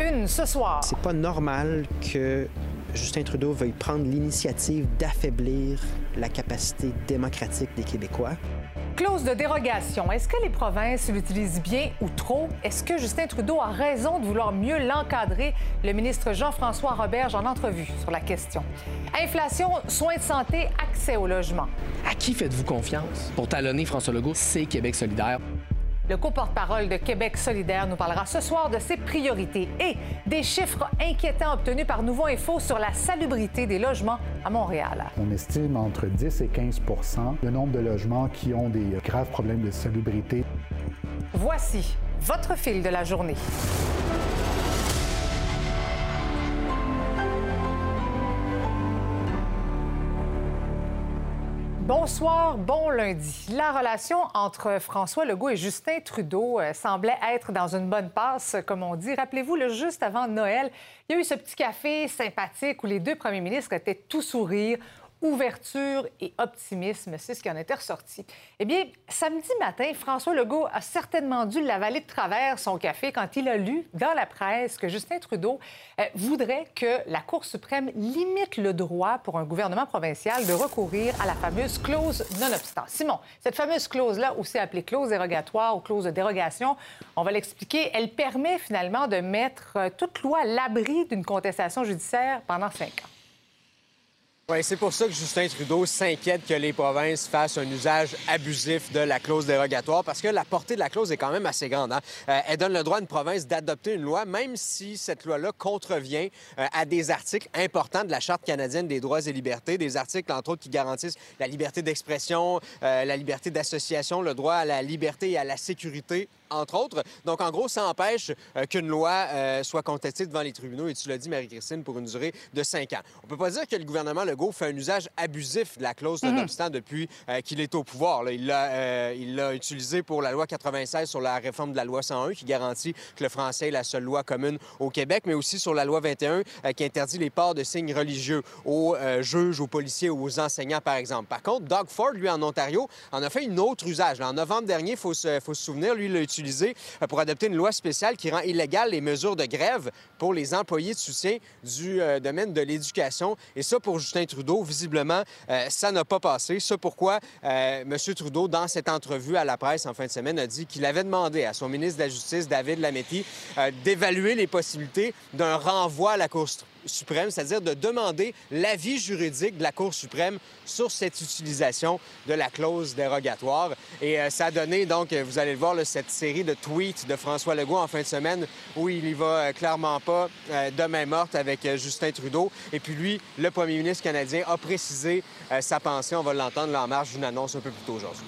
une ce soir. C'est pas normal que Justin Trudeau veuille prendre l'initiative d'affaiblir la capacité démocratique des Québécois. Clause de dérogation. Est-ce que les provinces l'utilisent bien ou trop? Est-ce que Justin Trudeau a raison de vouloir mieux l'encadrer? Le ministre Jean-François Roberge en entrevue sur la question. Inflation, soins de santé, accès au logement. À qui faites-vous confiance? Pour talonner François Legault, c'est Québec solidaire. Le co-porte-parole de Québec solidaire nous parlera ce soir de ses priorités et des chiffres inquiétants obtenus par Nouveau Info sur la salubrité des logements à Montréal. On estime entre 10 et 15% le nombre de logements qui ont des graves problèmes de salubrité. Voici votre fil de la journée. Bonsoir, bon lundi. La relation entre François Legault et Justin Trudeau euh, semblait être dans une bonne passe, comme on dit. Rappelez-vous, le juste avant Noël, il y a eu ce petit café sympathique où les deux premiers ministres étaient tout sourire ouverture et optimisme. C'est ce qui en était ressorti. Eh bien, samedi matin, François Legault a certainement dû l'avaler de travers son café quand il a lu dans la presse que Justin Trudeau euh, voudrait que la Cour suprême limite le droit pour un gouvernement provincial de recourir à la fameuse clause non-obstant. Simon, cette fameuse clause-là, aussi appelée clause dérogatoire ou clause de dérogation, on va l'expliquer, elle permet finalement de mettre euh, toute loi à l'abri d'une contestation judiciaire pendant cinq ans. Oui, c'est pour ça que Justin Trudeau s'inquiète que les provinces fassent un usage abusif de la clause dérogatoire, parce que la portée de la clause est quand même assez grande. Hein. Euh, elle donne le droit à une province d'adopter une loi, même si cette loi-là contrevient euh, à des articles importants de la Charte canadienne des droits et libertés, des articles, entre autres, qui garantissent la liberté d'expression, euh, la liberté d'association, le droit à la liberté et à la sécurité entre autres. Donc, en gros, ça empêche qu'une loi soit contestée devant les tribunaux, et tu l'as dit, Marie-Christine, pour une durée de cinq ans. On peut pas dire que le gouvernement Legault fait un usage abusif de la clause de mm depuis qu'il est au pouvoir. Il l'a utilisé pour la loi 96 sur la réforme de la loi 101 qui garantit que le français est la seule loi commune au Québec, mais aussi sur la loi 21 qui interdit les ports de signes religieux aux juges, aux policiers ou aux enseignants, par exemple. Par contre, Doug Ford, lui, en Ontario, en a fait une autre usage. En novembre dernier, il faut se, faut se souvenir, lui, il l'a utilisé pour adopter une loi spéciale qui rend illégale les mesures de grève pour les employés de soutien du domaine de l'éducation. Et ça, pour Justin Trudeau, visiblement, euh, ça n'a pas passé. C'est pourquoi euh, M. Trudeau, dans cette entrevue à la presse en fin de semaine, a dit qu'il avait demandé à son ministre de la Justice, David Lametti, euh, d'évaluer les possibilités d'un renvoi à la Cour suprême, c'est-à-dire de demander l'avis juridique de la Cour suprême sur cette utilisation de la clause dérogatoire. Et euh, ça a donné, donc, vous allez le voir, cette série de tweets de François Legault en fin de semaine où il y va euh, clairement pas euh, de main morte avec Justin Trudeau. Et puis lui, le premier ministre canadien, a précisé sa pensée. On va l'entendre là en marge d'une annonce un peu plus tôt aujourd'hui.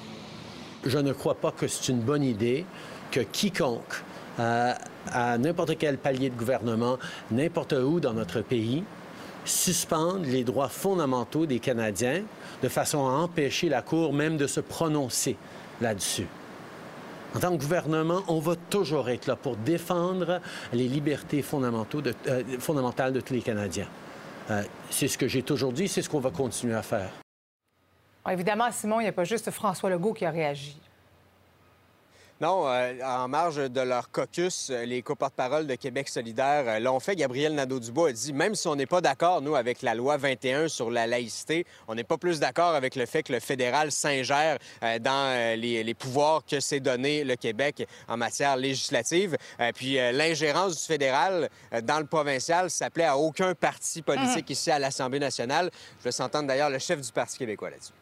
Je ne crois pas que c'est une bonne idée que quiconque à n'importe quel palier de gouvernement, n'importe où dans notre pays, suspendre les droits fondamentaux des Canadiens de façon à empêcher la Cour même de se prononcer là-dessus. En tant que gouvernement, on va toujours être là pour défendre les libertés euh, fondamentales de tous les Canadiens. Euh, c'est ce que j'ai toujours dit, c'est ce qu'on va continuer à faire. Évidemment, Simon, il n'y a pas juste François Legault qui a réagi. Non, euh, en marge de leur caucus, euh, les coporte-parole de Québec solidaire euh, l'ont fait. Gabriel Nadeau-Dubois a dit, même si on n'est pas d'accord, nous, avec la loi 21 sur la laïcité, on n'est pas plus d'accord avec le fait que le fédéral s'ingère dans les, pouvoirs que s'est donné le Québec en matière législative. puis l'ingérence du fédéral dans le provincial s'appelait à aucun parti politique mm. ici à l'Assemblée nationale. Je vais s'entendre d'ailleurs le chef du Parti québécois là-dessus.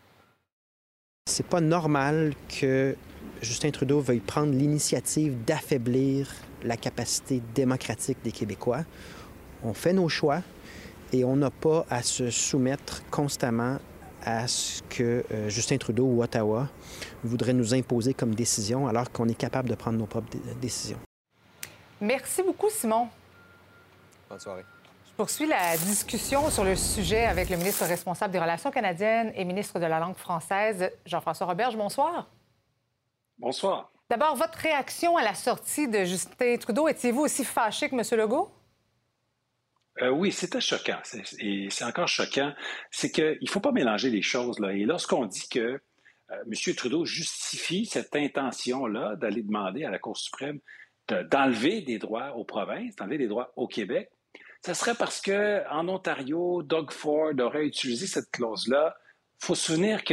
C'est pas normal que Justin Trudeau veuille prendre l'initiative d'affaiblir la capacité démocratique des Québécois. On fait nos choix et on n'a pas à se soumettre constamment à ce que euh, Justin Trudeau ou Ottawa voudrait nous imposer comme décision alors qu'on est capable de prendre nos propres décisions. Merci beaucoup, Simon. Bonne soirée. Je poursuis la discussion sur le sujet avec le ministre responsable des Relations canadiennes et ministre de la langue française, Jean-François Roberge. Bonsoir. Bonsoir. D'abord, votre réaction à la sortie de Justin Trudeau, étiez-vous aussi fâché que M. Legault? Euh, oui, c'était choquant. Et c'est encore choquant. C'est qu'il ne faut pas mélanger les choses. Là. Et lorsqu'on dit que euh, M. Trudeau justifie cette intention-là d'aller demander à la Cour suprême d'enlever des droits aux provinces, d'enlever des droits au Québec, ce serait parce qu'en Ontario, Doug Ford aurait utilisé cette clause-là. Il faut se souvenir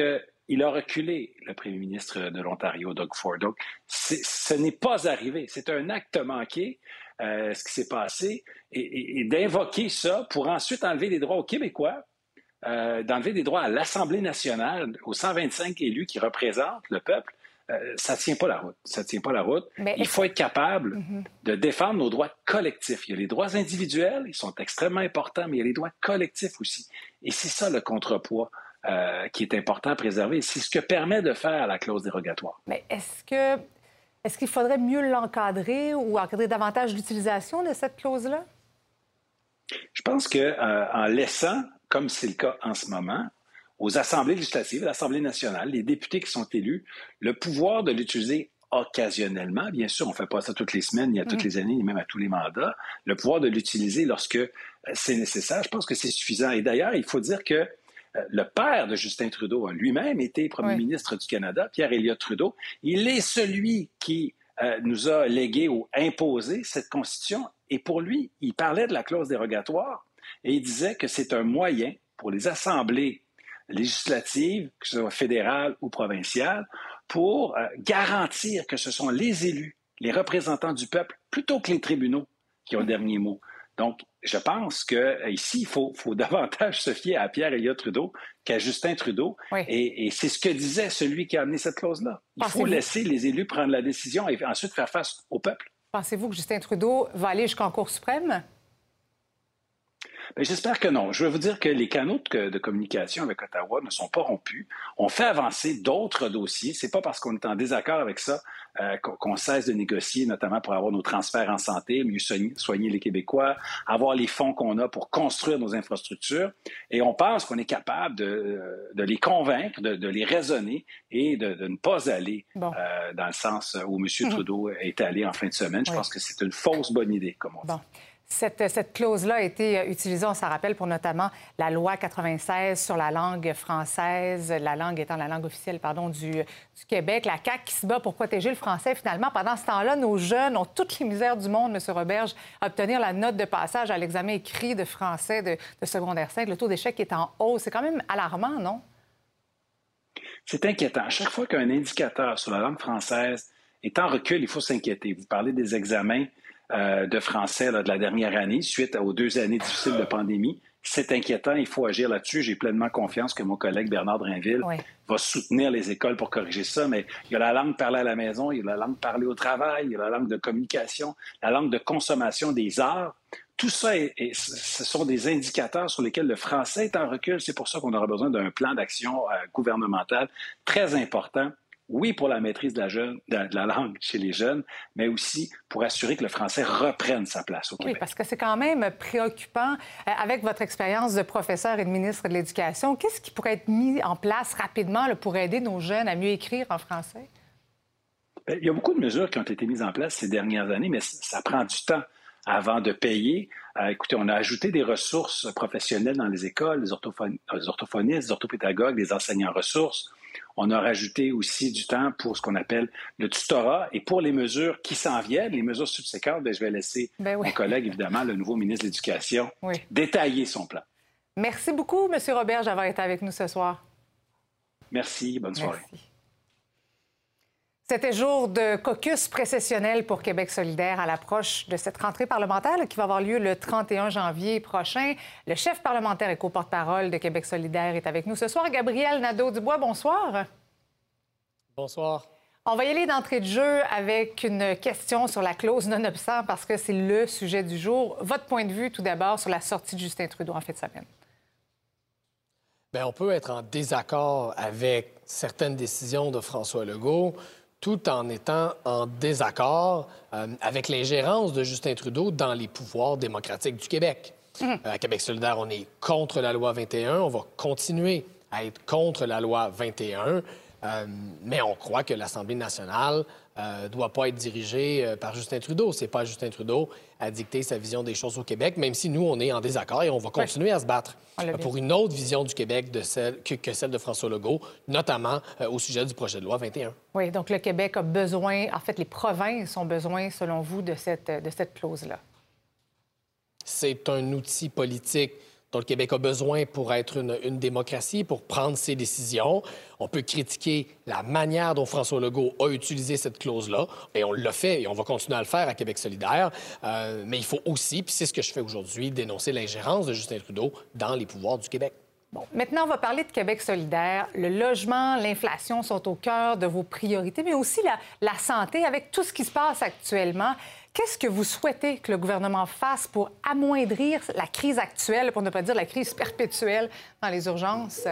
qu'il a reculé, le premier ministre de l'Ontario, Doug Ford. Donc, ce n'est pas arrivé. C'est un acte manqué, euh, ce qui s'est passé, et, d'invoquer ça pour ensuite enlever des droits aux Québécois, euh, d'enlever des droits à l'Assemblée nationale, aux 125 élus qui représentent le peuple, euh, ça ne tient pas la route. Ça tient pas la route. il faut être capable mhm. de défendre nos droits collectifs. Il y a les droits individuels, ils sont extrêmement importants, mais il y a les droits collectifs aussi. Et c'est ça le contrepoids euh, qui est important à préserver. C'est ce que permet de faire la clause dérogatoire. Mais est-ce que est-ce qu'il faudrait mieux l'encadrer ou encadrer davantage l'utilisation de cette clause-là? Je pense que euh, en laissant, comme c'est le cas en ce moment, aux assemblées législatives, à l'Assemblée nationale, les députés qui sont élus, le pouvoir de l'utiliser occasionnellement, bien sûr, on ne fait pas ça toutes les semaines, ni à toutes mm. les années, ni même à tous les mandats, le pouvoir de l'utiliser lorsque euh, c'est nécessaire, je pense que c'est suffisant. Et d'ailleurs, il faut dire que le père de Justin Trudeau a lui-même été premier ministre du Canada, Pierre Elliott Trudeau. Il est celui qui euh, nous a légué ou imposé cette constitution. Et pour lui, il parlait de la clause dérogatoire et il disait que c'est un moyen pour les assemblées législative, que ce soit fédérale ou provinciale, pour euh, garantir que ce sont les élus, les représentants du peuple, plutôt que les tribunaux qui ont le dernier mot. Donc, je pense que euh, ici, il faut, davantage se fier à Pierre Elliott Trudeau qu'à Justin Trudeau. Et, c'est ce que disait celui qui a amené cette clause-là. Il faut laisser les élus prendre la décision et ensuite faire face au peuple. Pensez-vous que Justin Trudeau va aller jusqu'en Cour suprême? Ben, j'espère que non. Je veux vous dire que les canaux de, communication avec Ottawa ne sont pas rompus. On fait avancer d'autres dossiers. C'est pas parce qu'on est en désaccord avec ça euh, qu'on cesse de négocier, notamment pour avoir nos transferts en santé, mieux soigner, les Québécois, avoir les fonds qu'on a pour construire nos infrastructures. Et on pense qu'on est capable de, les convaincre, de, les raisonner et de, ne pas aller euh, dans le sens où M. Mhm. Trudeau est allé en fin de semaine. Je pense que c'est une fausse bonne idée, comme on dit. Cette, clause-là a été utilisée, on s'en rappelle, pour notamment la loi 96 sur la langue française, la langue étant la langue officielle, du, Québec. La CAQ qui se bat pour protéger le français. Finalement, pendant ce temps-là, nos jeunes ont toutes les misères du monde, M. Roberge, à obtenir la note de passage à l'examen écrit de français de, de secondaire 5. Le taux d'échec est en hausse. C'est quand même alarmant, non? C'est inquiétant. Chaque fois qu'un indicateur sur la langue française est en recul, il faut s'inquiéter. Vous parlez des examens. Euh, de français de la dernière année, suite aux deux années difficiles de pandémie. C'est inquiétant, il faut agir là-dessus. J'ai pleinement confiance que mon collègue Bernard Drinville va soutenir les écoles pour corriger ça, mais il y a la langue parlée à la maison, il y a la langue parlée au travail, il y a la langue de communication, la langue de consommation des arts. Tout ça, ce sont des indicateurs sur lesquels le français est en recul. C'est pour ça qu'on aura besoin d'un plan d'action euh, gouvernemental très important oui, pour la maîtrise de la, jeune, de la, langue chez les jeunes, mais aussi pour assurer que le français reprenne sa place au Québec. Oui, parce que c'est quand même préoccupant. Euh, avec votre expérience de professeur et de ministre de l'Éducation, qu'est-ce qui pourrait être mis en place rapidement pour aider nos jeunes à mieux écrire en français? Ben, il y a beaucoup de mesures qui ont été mises en place ces dernières années, mais ça prend du temps avant de payer. Euh, écoutez, on a ajouté des ressources professionnelles dans les écoles, les, les orthophonistes, les orthopédagogues, les enseignants ressources. On a rajouté aussi du temps pour ce qu'on appelle le tutorat et pour les mesures qui s'en viennent, les mesures subséquentes, ben, je vais laisser ben mon collègue, évidemment, le nouveau ministre de l'Éducation, détailler son plan. Merci beaucoup, M. Robert, d'avoir été avec nous ce soir. Merci. Bonne soirée. C'était jour de caucus précessionnel pour Québec solidaire à l'approche de cette rentrée parlementaire qui va avoir lieu le 31 janvier prochain. Le chef parlementaire et co-porte-parole de Québec solidaire est avec nous ce soir. Gabriel Nadeau-Dubois, bonsoir. Bonsoir. On va y aller d'entrée de jeu avec une question sur la clause non-obstant parce que c'est le sujet du jour. Votre point de vue tout d'abord sur la sortie de Justin Trudeau en fait de semaine. Bien, on peut être en désaccord avec certaines décisions de François Legault tout en étant en désaccord euh, avec l'ingérence de Justin Trudeau dans les pouvoirs démocratiques du Québec. Mhm. Euh, à Québec solidaire, on est contre la loi 21. On va continuer à être contre la loi 21. Euh, mais on croit que l'Assemblée nationale ne doit pas être dirigé par Justin Trudeau. C'est pas Justin Trudeau à dicter sa vision des choses au Québec, même si nous, on est en désaccord et on va continuer à se battre pour une autre vision du Québec de celle, que, celle de François Legault, notamment au sujet du projet de loi 21. Oui, donc le Québec a besoin, en fait, les provinces ont besoin, selon vous, de cette, de cette clause-là. C'est un outil politique dont le Québec a besoin pour être une, démocratie, pour prendre ses décisions. On peut critiquer la manière dont François Legault a utilisé cette clause-là, et on l'a fait, et on va continuer à le faire à Québec solidaire. Euh, mais il faut aussi, puis c'est ce que je fais aujourd'hui, dénoncer l'ingérence de Justin Trudeau dans les pouvoirs du Québec. Bon, maintenant, on va parler de Québec solidaire. Le logement, l'inflation sont au cœur de vos priorités, mais aussi la, la santé avec tout ce qui se passe actuellement. Qu'est-ce que vous souhaitez que le gouvernement fasse pour amoindrir la crise actuelle, pour ne pas dire la crise perpétuelle dans les urgences?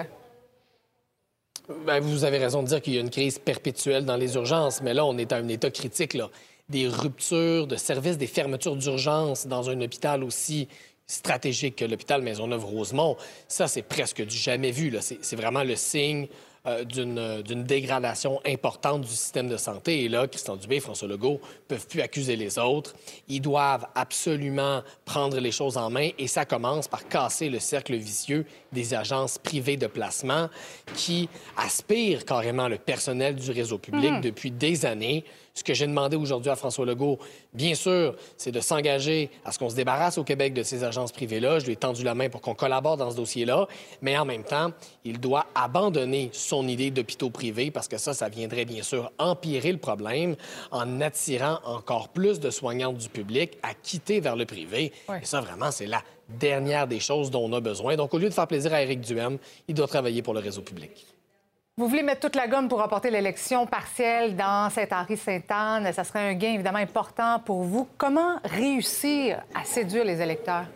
Bien, vous avez raison de dire qu'il y a une crise perpétuelle dans les urgences, mais là, on est à un état critique. Là. Des ruptures de services, des fermetures d'urgence dans un hôpital aussi stratégique que l'hôpital Maisonneuve-Rosemont, ça, c'est presque du jamais vu. C'est vraiment le signe euh, euh, d'une dégradation importante du système de santé. Et là, Christian Dubé et François Legault peuvent plus accuser les autres. Ils doivent absolument prendre les choses en main et ça commence par casser le cercle vicieux des agences privées de placement qui aspirent carrément le personnel du réseau public mmh. depuis des années. Ce que j'ai demandé aujourd'hui à François Legault, bien sûr, c'est de s'engager à ce qu'on se débarrasse au Québec de ces agences privées-là. Je lui ai tendu la main pour qu'on collabore dans ce dossier-là. Mais en même temps, il doit abandonner son idée d'hôpitaux privés parce que ça, ça viendrait bien sûr empirer le problème en attirant encore plus de soignants du public à quitter vers le privé. Et ça, vraiment, c'est la dernière des choses dont on a besoin. Donc, au lieu de faire plaisir à Éric Duhem, il doit travailler pour le réseau public. Vous voulez mettre toute la gomme pour remporter l'élection partielle dans Saint-Henri-Sainte-Anne. Ça serait un gain évidemment important pour vous. Comment réussir à séduire les électeurs?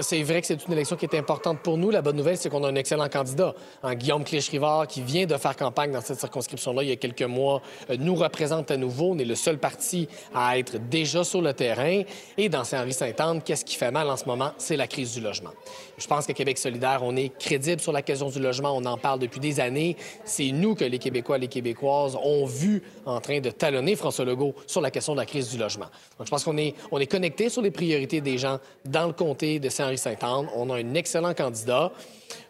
C'est vrai que c'est une élection qui est importante pour nous. La bonne nouvelle, c'est qu'on a un excellent candidat, un Guillaume Clich-Rivard, qui vient de faire campagne dans cette circonscription-là il y a quelques mois, euh, nous représente à nouveau. On est le seul parti à être déjà sur le terrain. Et dans Saint-Henri-Sainte-Anne, qu'est-ce qui fait mal en ce moment? C'est la crise du logement. Je pense qu'à Québec solidaire, on est crédible sur la question du logement. On en parle depuis des années. C'est nous que les Québécois et les Québécoises ont vu en train de talonner François Legault sur la question de la crise du logement. Donc, je pense qu'on est, on est connecté sur les priorités des gens dans le comté de Saint-Henri-Sainte-Anne. On a un excellent candidat.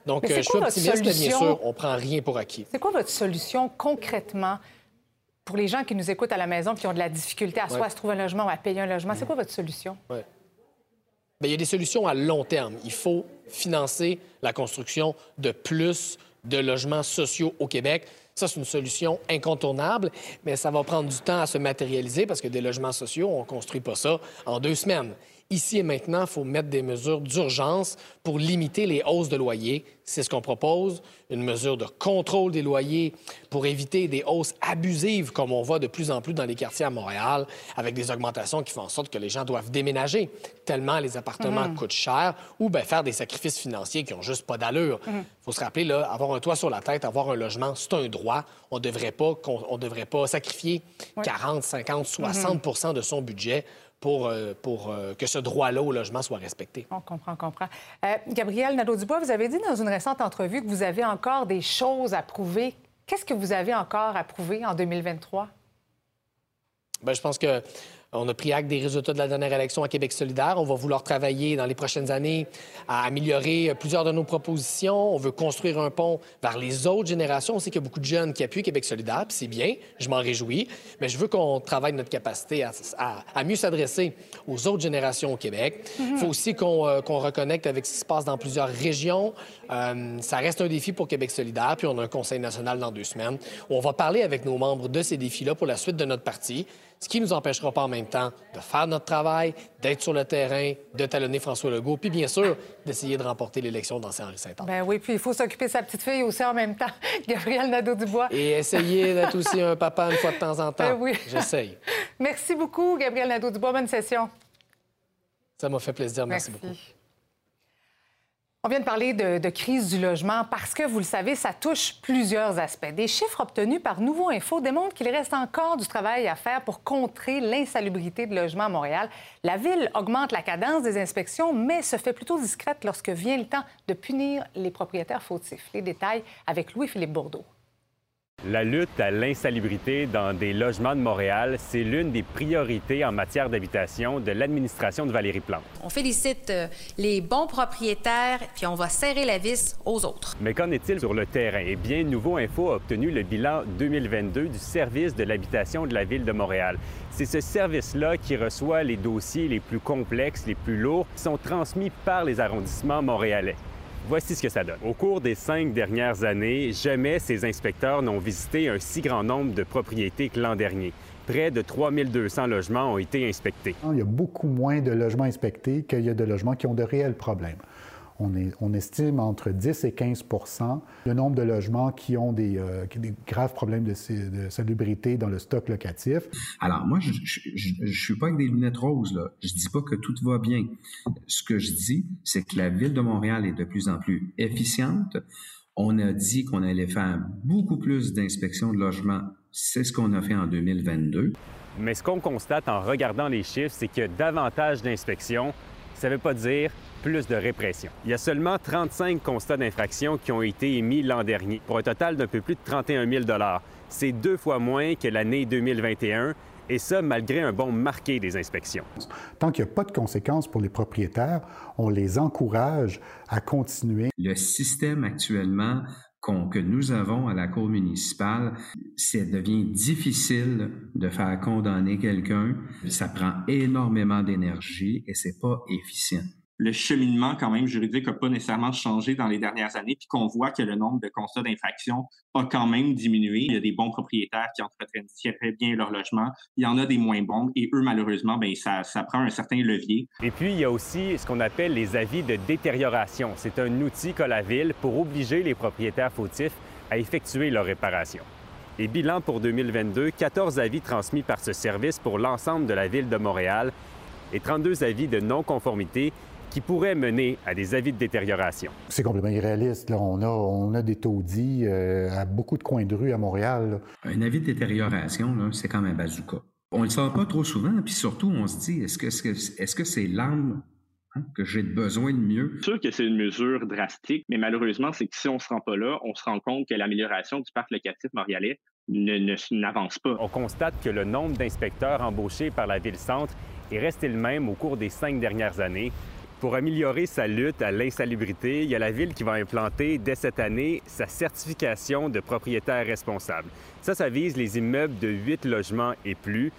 Donc, euh, je suis optimiste, mais bien sûr, on prend rien pour acquis. C'est quoi votre solution concrètement pour les gens qui nous écoutent à la maison qui ont de la difficulté à soit à se trouver un logement ou à payer un logement? C'est quoi votre solution? Ouais. Bien, il y a des solutions à long terme. Il faut financer la construction de plus de logements sociaux au Québec. Ça, c'est une solution incontournable, mais ça va prendre du temps à se matérialiser parce que des logements sociaux, on ne construit pas ça en deux semaines. Ici et maintenant, il faut mettre des mesures d'urgence pour limiter les hausses de loyers. C'est ce qu'on propose, une mesure de contrôle des loyers pour éviter des hausses abusives comme on voit de plus en plus dans les quartiers à Montréal, avec des augmentations qui font en sorte que les gens doivent déménager tellement les appartements mhm. coûtent cher ou bien faire des sacrifices financiers qui n'ont juste pas d'allure. Il mhm. faut se rappeler, là, avoir un toit sur la tête, avoir un logement, c'est un droit. On ne devrait, pas, on, devrait pas sacrifier 40, 50, 60 de son budget pour, euh, pour euh, que ce droit-là au logement soit respecté. On comprend, on comprend. Euh, Gabriel Nadeau-Dubois, vous avez dit dans une récente entrevue que vous avez encore des choses à prouver. Qu'est-ce que vous avez encore à prouver en 2023? Bien, je pense que on a pris acte des résultats de la dernière élection à Québec solidaire. On va vouloir travailler dans les prochaines années à améliorer plusieurs de nos propositions. On veut construire un pont vers les autres générations. On sait qu'il y a beaucoup de jeunes qui appuient Québec solidaire, puis c'est bien, je m'en réjouis, mais je veux qu'on travaille notre capacité à, mieux s'adresser aux autres générations au Québec. Il faut aussi euh, qu'on reconnecte avec ce qui se passe dans plusieurs régions. Euh, ça reste un défi pour Québec solidaire, puis on a un conseil national dans deux semaines où on va parler avec nos membres de ces défis-là pour la suite de notre parti ce qui ne nous empêchera pas en même temps de faire notre travail, d'être sur le terrain, de talonner François Legault, puis bien sûr, d'essayer de remporter l'élection dans Saint-Henri-Saint-Anne. Ben oui, puis il faut s'occuper de sa petite fille aussi en même temps, Gabriel Nadeau-Dubois. Et essayer d'être aussi un papa une fois de temps en temps. Ben oui. J'essaye. Merci beaucoup, Gabriel Nadeau-Dubois. Bonne session. Ça m'a fait plaisir. Merci. beaucoup. On vient de parler de, crise du logement parce que, vous le savez, ça touche plusieurs aspects. Des chiffres obtenus par Nouveau Info démontrent qu'il reste encore du travail à faire pour contrer l'insalubrité de logements à Montréal. La ville augmente la cadence des inspections, mais se fait plutôt discrète lorsque vient le temps de punir les propriétaires fautifs. Les détails avec Louis-Philippe Bourdeau. La lutte à l'insalubrité dans des logements de Montréal, c'est l'une des priorités en matière d'habitation de l'administration de Valérie Plante. On félicite euh, les bons propriétaires, puis on va serrer la vis aux autres. Mais qu'en est-il sur le terrain? Eh bien, Nouveau Info a obtenu le bilan 2022 du service de l'habitation de la Ville de Montréal. C'est ce service-là qui reçoit les dossiers les plus complexes, les plus lourds, qui sont transmis par les arrondissements montréalais. Voici ce que ça donne. Au cours des cinq dernières années, jamais ces inspecteurs n'ont visité un si grand nombre de propriétés que l'an dernier. Près de 3200 logements ont été inspectés. Il y a beaucoup moins de logements inspectés qu'il y a de logements qui ont de réels problèmes. On, estime entre 10 et 15 le nombre de logements qui ont des, euh, graves problèmes de, salubrité dans le stock locatif. Alors, moi, je ne suis pas avec des lunettes roses. Là. Je dis pas que tout va bien. Ce que je dis, c'est que la ville de Montréal est de plus en plus efficiente. On a dit qu'on allait faire beaucoup plus d'inspections de logements. C'est ce qu'on a fait en 2022. Mais ce qu'on constate en regardant les chiffres, c'est que davantage d'inspections, ça ne veut pas dire plus de répression. Il y a seulement 35 constats d'infraction qui ont été émis l'an dernier, pour un total d'un peu plus de 31 000 C'est deux fois moins que l'année 2021 et ça malgré un bon marqué des inspections. Tant qu'il n'y a pas de conséquences pour les propriétaires, on les encourage à continuer. Le système actuellement que nous avons à la Cour municipale, ça devient difficile de faire condamner quelqu'un. Ça prend énormément d'énergie et c'est pas efficient le cheminement quand même juridique n'a pas nécessairement changé dans les dernières années, puis qu'on voit que le nombre de constats d'infraction a quand même diminué. Il y a des bons propriétaires qui entretiennent très bien leur logement. Il y en a des moins bons et eux, malheureusement, bien, ça, ça prend un certain levier. Et puis, il y a aussi ce qu'on appelle les avis de détérioration. C'est un outil qu'a la Ville pour obliger les propriétaires fautifs à effectuer leur réparation. Et bilan pour 2022, 14 avis transmis par ce service pour l'ensemble de la Ville de Montréal et 32 avis de non-conformité qui pourrait mener à des avis de détérioration. C'est complètement irréaliste. Là. On, a, on a des taudis euh, à beaucoup de coins de rue à Montréal. Un avis de détérioration, c'est comme un bazooka. On ne le sort pas trop souvent, puis surtout, on se dit, est-ce que c'est -ce que c'est l'arme hein, que j'ai besoin de mieux? C'est sûr que c'est une mesure drastique, mais malheureusement, c'est que si on ne se rend pas là, on se rend compte que l'amélioration du parc locatif montréalais n'avance pas. On constate que le nombre d'inspecteurs embauchés par la Ville-Centre est resté le même au cours des cinq dernières années, pour améliorer sa lutte à l'insalubrité, il y a la Ville qui va implanter dès cette année sa certification de propriétaire responsable. Ça, ça vise les immeubles de 8 logements et plus,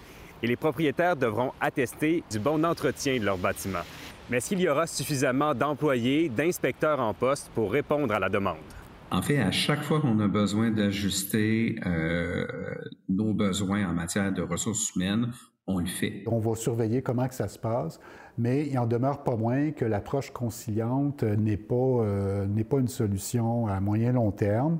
et les propriétaires devront attester du bon entretien de leur bâtiment. Mais est-ce qu'il y aura suffisamment d'employés, d'inspecteurs en poste pour répondre à la demande? En fait, à chaque fois qu'on a besoin d'ajuster euh, nos besoins en matière de ressources humaines, on le fait. On va surveiller comment que ça se passe mais il en demeure pas moins que l'approche conciliante n'est pas, euh, n'est pas une solution à moyen long terme.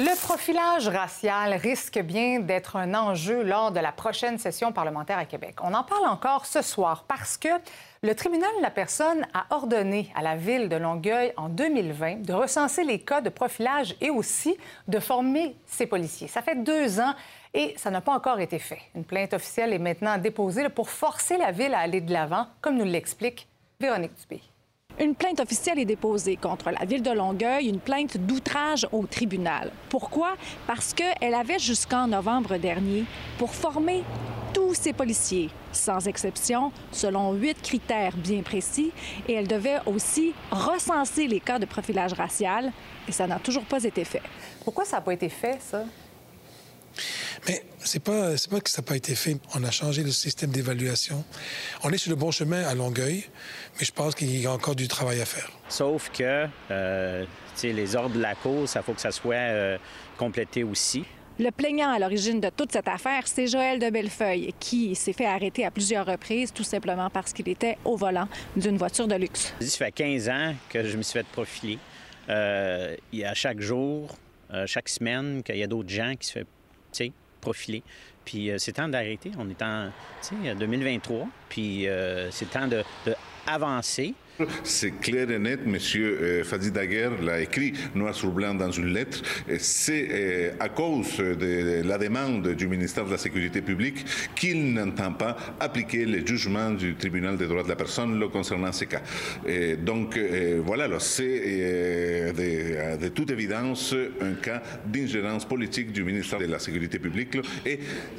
Le profilage racial risque bien d'être un enjeu lors de la prochaine session parlementaire à Québec. On en parle encore ce soir parce que le tribunal de la personne a ordonné à la ville de Longueuil en 2020 de recenser les cas de profilage et aussi de former ses policiers. Ça fait deux ans et ça n'a pas encore été fait. Une plainte officielle est maintenant déposée pour forcer la Ville à aller de l'avant, comme nous l'explique Véronique Dubé. Une plainte officielle est déposée contre la ville de Longueuil, une plainte d'outrage au tribunal. Pourquoi? Parce qu'elle avait jusqu'en novembre dernier pour former tous ses policiers, sans exception, selon huit critères bien précis, et elle devait aussi recenser les cas de profilage racial, et ça n'a toujours pas été fait. Pourquoi ça n'a pas été fait, ça? Mais c'est pas c'est pas que ça n'a pas été fait. On a changé le système d'évaluation. On est sur le bon chemin à Longueuil, mais je pense qu'il y a encore du travail à faire. Sauf que euh, les ordres de la cause, ça faut que ça soit euh, complété aussi. Le plaignant à l'origine de toute cette affaire, c'est Joël de Bellefeuille, qui s'est fait arrêter à plusieurs reprises, tout simplement parce qu'il était au volant d'une voiture de luxe. Ça fait 15 ans que je me suis fait profiler. Euh, il y a chaque jour, euh, chaque semaine, qu'il y a d'autres gens qui se font profiler. Puis euh, c'est temps d'arrêter. On est en 2023, puis c'est temps de, de. C'est clair et net, M. Euh, Fadi Daguerre l'a écrit noir sur blanc dans une lettre. C'est euh, à cause de la demande du ministère de la Sécurité publique qu'il n'entend pas appliquer les jugements du tribunal des droits de la personne le concernant ces cas. Donc, euh, voilà, c'est de, toute évidence un cas d'ingérence politique du ministère de la Sécurité publique et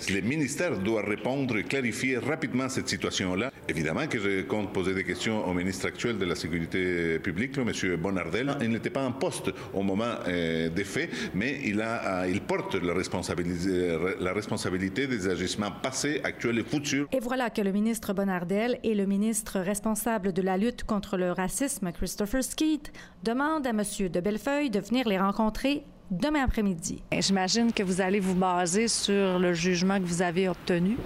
le ministère doit répondre et clarifier rapidement cette situation-là. Évidemment que je compte poser des questions au ministre actuel de la Sécurité publique, M. Bonardel. Il n'était pas en poste au moment euh, des faits, mais il, a, il porte la responsabilité, la responsabilité des agissements passés, actuels et futurs. Et voilà que le ministre Bonardel et le ministre responsable de la lutte contre le racisme, Christopher Skeet, demandent à M. de Bellefeuille de venir les rencontrer demain après-midi. J'imagine que vous allez vous baser sur le jugement que vous avez obtenu.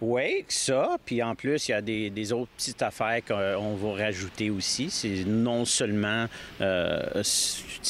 Oui, ça. Puis en plus, il y a des, autres petites affaires qu'on va rajouter aussi. C'est non seulement euh,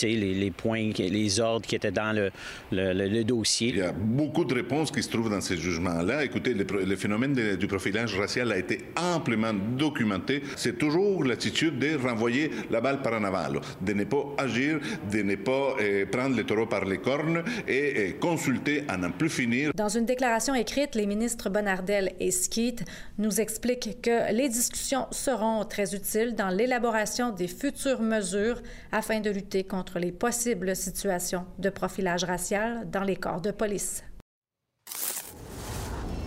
les, les, points, les ordres qui étaient dans le, le, dossier. Il y a beaucoup de réponses qui se trouvent dans ces jugements-là. Écoutez, le, phénomène du profilage racial a été amplement documenté. C'est toujours l'attitude de renvoyer la balle par en aval, de ne pas agir, de ne pas euh, prendre les taureaux par les cornes et, consulter à n'en plus finir. Dans une déclaration écrite, les ministres Bonardet et Skeet nous expliquent que les discussions seront très utiles dans l'élaboration des futures mesures afin de lutter contre les possibles situations de profilage racial dans les corps de police.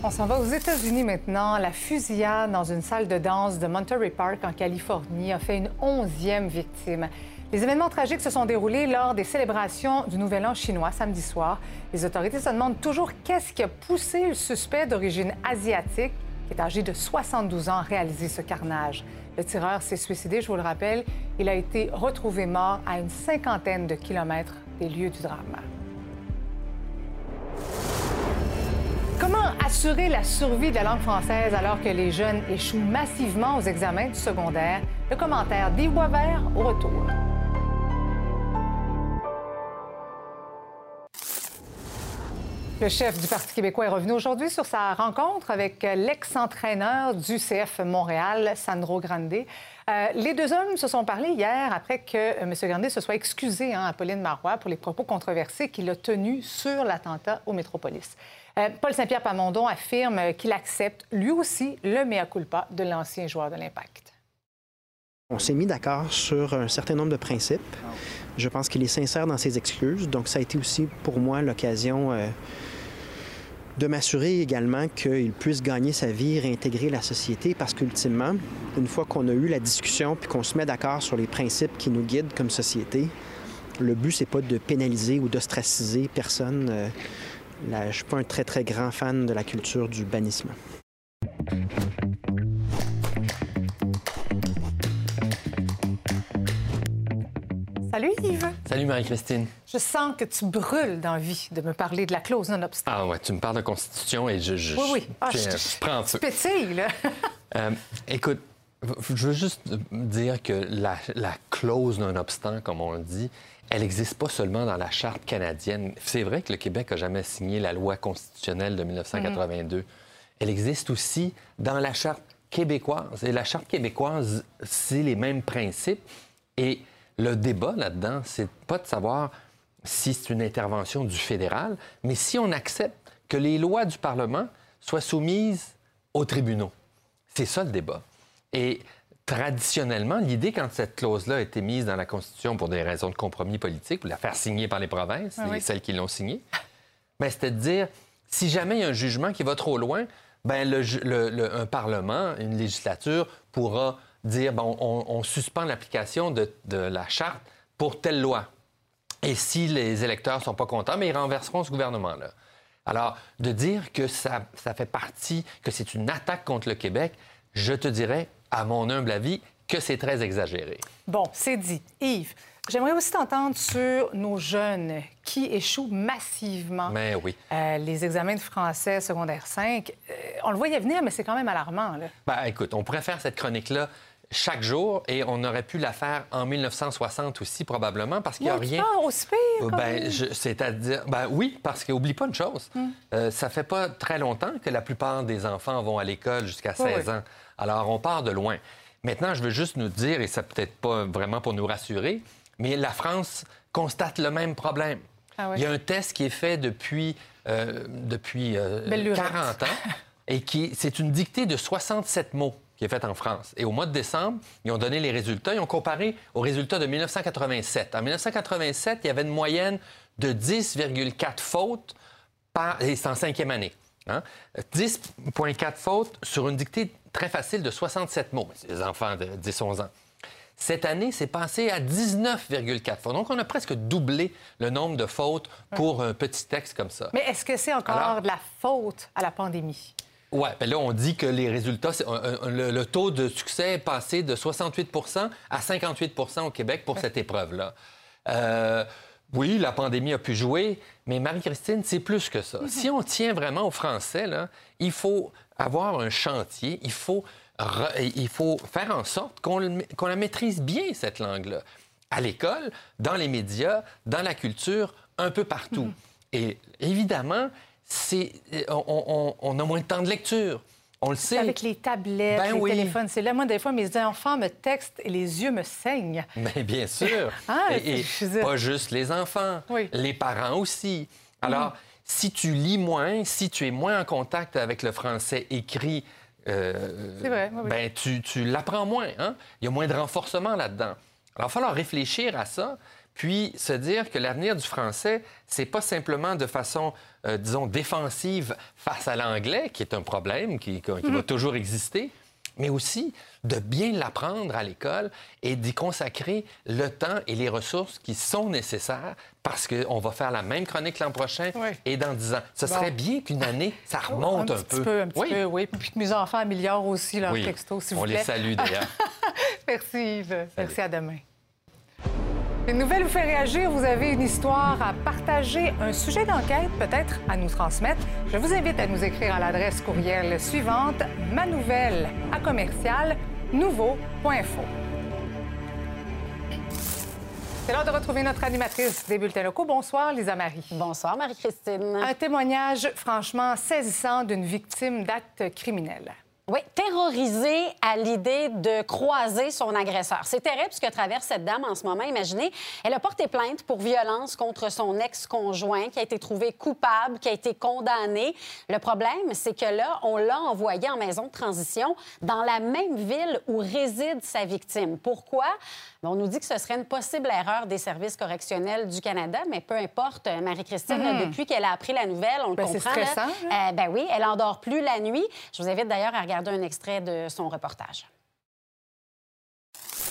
On s'en va aux États-Unis maintenant. La fusillade dans une salle de danse de Monterey Park en Californie a fait une onzième victime. Les événements tragiques se sont déroulés lors des célébrations du Nouvel An chinois samedi soir. Les autorités se demandent toujours qu'est-ce qui a poussé le suspect d'origine asiatique, qui est âgé de 72 ans, à réaliser ce carnage. Le tireur s'est suicidé, je vous le rappelle. Il a été retrouvé mort à une cinquantaine de kilomètres des lieux du drame. Comment assurer la survie de la langue française alors que les jeunes échouent massivement aux examens du secondaire? Le commentaire d'Yves Boisvert au retour. Le chef du Parti québécois est revenu aujourd'hui sur sa rencontre avec l'ex-entraîneur du CF Montréal, Sandro Grande. Euh, les deux hommes se sont parlé hier après que euh, M. Grande se soit excusé hein, à Pauline Marois pour les propos controversés qu'il a tenus sur l'attentat au Métropolis. Euh, Paul Saint-Pierre Pamondon affirme qu'il accepte lui aussi le mea culpa de l'ancien joueur de l'Impact. On s'est mis d'accord sur un certain nombre de principes. Je pense qu'il est sincère dans ses excuses. Donc, ça a été aussi pour moi l'occasion de m'assurer également qu'il puisse gagner sa vie, réintégrer la société, parce qu'ultimement, une fois qu'on a eu la discussion puis qu'on se met d'accord sur les principes qui nous guident comme société, le but, c'est pas de pénaliser ou d'ostraciser personne. Euh, là, je suis pas un très, très grand fan de la culture du bannissement. Salut Yves. Salut Marie-Christine. Je sens que tu brûles d'envie de me parler de la clause non-obstant. Ah ouais, tu me parles de Constitution et je... je oui, oui. Ah, je, prends tu pétilles, là. Euh, écoute, je veux juste dire que la, la clause non-obstant, comme on le dit, elle n'existe pas seulement dans la Charte canadienne. C'est vrai que le Québec n'a jamais signé la loi constitutionnelle de 1982. Mm-hmm. Elle existe aussi dans la Charte québécoise. Et la Charte québécoise, c'est les mêmes principes. Et le débat là-dedans, c'est pas de savoir si c'est une intervention du fédéral, mais si on accepte que les lois du Parlement soient soumises aux tribunaux. C'est ça le débat. Et traditionnellement, l'idée, quand cette clause-là a été mise dans la Constitution pour des raisons de compromis politique, pour la faire signer par les provinces, ah celles qui l'ont signée, ben, c'était de dire, si jamais il y a un jugement qui va trop loin, ben, un Parlement, une législature pourra dire bon, on, suspend l'application de, la charte pour telle loi. Et si les électeurs ne sont pas contents, mais ils renverseront ce gouvernement-là. Alors, de dire que ça, ça fait partie, que c'est une attaque contre le Québec, je te dirais, à mon humble avis, que c'est très exagéré. Bon, c'est dit. Yves, j'aimerais aussi t'entendre sur nos jeunes qui échouent massivement. Mais oui. Euh, les examens de français secondaire 5, euh, on le voyait venir, mais c'est quand même alarmant. Là. Ben, écoute, on pourrait faire cette chronique-là chaque jour et on aurait pu la faire en 1960 aussi probablement parce qu'il n'y a rien. Pas aussi pire. Ben, c'est-à-dire, ben oui, parce qu'oublie pas une chose. Hmm. Euh, ça fait pas très longtemps que la plupart des enfants vont à l'école jusqu'à 16 ans. Alors on part de loin. Maintenant, je veux juste nous dire, et ça peut-être pas vraiment pour nous rassurer, mais la France constate le même problème. Ah. Il y a un test qui est fait depuis, euh, depuis euh, Belle lurette. 40 ans et qui c'est une dictée de 67 mots qui est faite en France. Et au mois de décembre, ils ont donné les résultats. Ils ont comparé aux résultats de 1987. En 1987, il y avait une moyenne de 10,4 fautes par... Et c'est en cinquième année. hein. 10,4 fautes sur une dictée très facile de 67 mots. C'est des enfants de 10-11 ans. Cette année, c'est passé à 19,4 fautes. Donc, on a presque doublé le nombre de fautes pour un petit texte comme ça. Mais est-ce que c'est encore Alors- de la faute à la pandémie? Ouais, ben là, on dit que les résultats, le, le taux de succès est passé de 68% à 58% au Québec pour cette épreuve-là. Euh, oui, la pandémie a pu jouer, mais Marie-Christine, c'est plus que ça. Si on tient vraiment aux Français, là, il faut avoir un chantier, il faut, re- il faut faire en sorte qu'on le- la maîtrise bien, cette langue-là. À l'école, dans les médias, dans la culture, un peu partout. Et évidemment, c'est, on, on- on a moins de temps de lecture. On le sait. Avec les tablettes, Ben les oui. téléphones, c'est là. Moi, des fois, mes enfants me textent et les yeux me saignent. Mais bien sûr. Ah, et et pas juste les enfants, Oui. les parents aussi. Alors, si tu lis moins, si tu es moins en contact avec le français écrit, euh, vrai, oui. ben, tu, tu l'apprends moins. hein? Il y a moins de renforcement là-dedans. Alors, il va falloir réfléchir à ça, puis se dire que l'avenir du français, c'est pas simplement de façon, euh, disons, défensive face à l'anglais, qui est un problème qui, qui Mm-hmm. va toujours exister, mais aussi de bien l'apprendre à l'école et d'y consacrer le temps et les ressources qui sont nécessaires parce qu'on va faire la même chronique l'an prochain Oui. et dans 10 ans. Ce Bon. serait bien qu'une année, ça remonte un, un, petit peu. Un petit oui. peu, oui. Puis que mes enfants améliorent aussi leur Oui. texto, s'il vous On plaît. les salue d'ailleurs. Merci Yves. Merci, à demain. Une nouvelle vous fait réagir. Vous avez une histoire à partager, un sujet d'enquête peut-être à nous transmettre. Je vous invite à nous écrire à l'adresse courriel suivante manouvelle à commercial nouveau.info. C'est l'heure de retrouver notre animatrice des bulletins locaux. Bonsoir, Lisa Marie. Bonsoir, Marie-Christine. Un témoignage franchement saisissant d'une victime d'actes criminels. Oui, terrorisée à l'idée de croiser son agresseur. C'est terrible ce que traverse cette dame en ce moment. Imaginez, elle a porté plainte pour violence contre son ex-conjoint qui a été trouvé coupable, qui a été condamné. Le problème, c'est que là, on l'a envoyé en maison de transition dans la même ville où réside sa victime. Pourquoi? On nous dit que ce serait une possible erreur des services correctionnels du Canada, mais peu importe, euh, Marie-Christine, Mhm. depuis qu'elle a appris la nouvelle, on le Ben, c'est comprend. là, stressant, euh, ben oui, elle endort plus la nuit. Je vous invite d'ailleurs à regarder un extrait de son reportage.